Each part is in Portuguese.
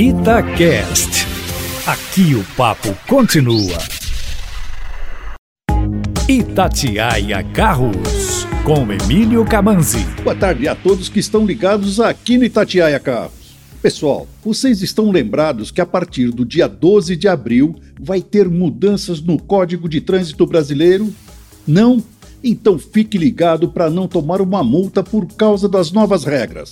Itacast. Aqui o papo continua. Itatiaia Carros, com Emílio Camanzi. Boa tarde a todos que estão ligados aqui no Itatiaia Carros. Pessoal, vocês estão lembrados que a partir do dia 12 de abril vai ter mudanças no Código de Trânsito Brasileiro? Não? Então fique ligado para não tomar uma multa por causa das novas regras.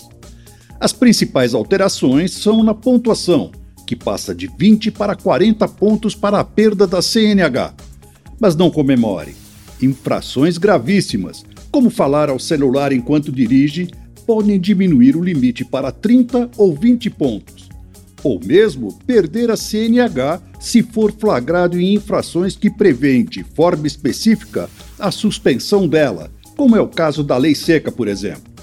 As principais alterações são na pontuação, que passa de 20 para 40 pontos para a perda da CNH. Mas não comemore. Infrações gravíssimas, como falar ao celular enquanto dirige, podem diminuir o limite para 30 ou 20 pontos. Ou mesmo perder a CNH se for flagrado em infrações que prevêem de forma específica a suspensão dela, como é o caso da Lei Seca, por exemplo.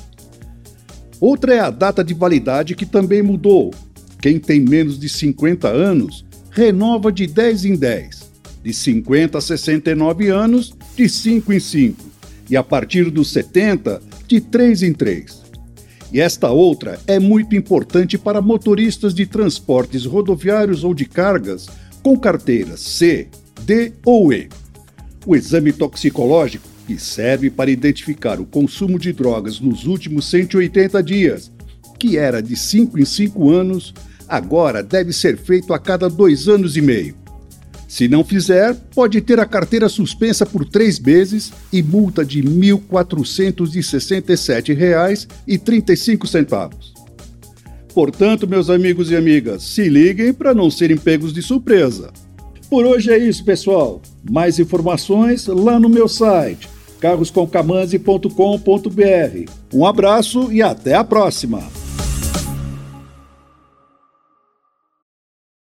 Outra é a data de validade que também mudou. Quem tem menos de 50 anos renova de 10 em 10, de 50 a 69 anos, de 5 em 5, e a partir dos 70, de 3 em 3. E esta outra é muito importante para motoristas de transportes rodoviários ou de cargas com carteiras C, D ou E. O exame toxicológico que serve para identificar o consumo de drogas nos últimos 180 dias, que era de 5 em 5 anos, agora deve ser feito a cada dois anos e meio. Se não fizer, pode ter a carteira suspensa por três meses e multa de R$ 1.467,35. Portanto, meus amigos e amigas, se liguem para não serem pegos de surpresa. Por hoje é isso, pessoal. Mais informações lá no meu site carroscomcamanzi.com.br. Um abraço e até a próxima!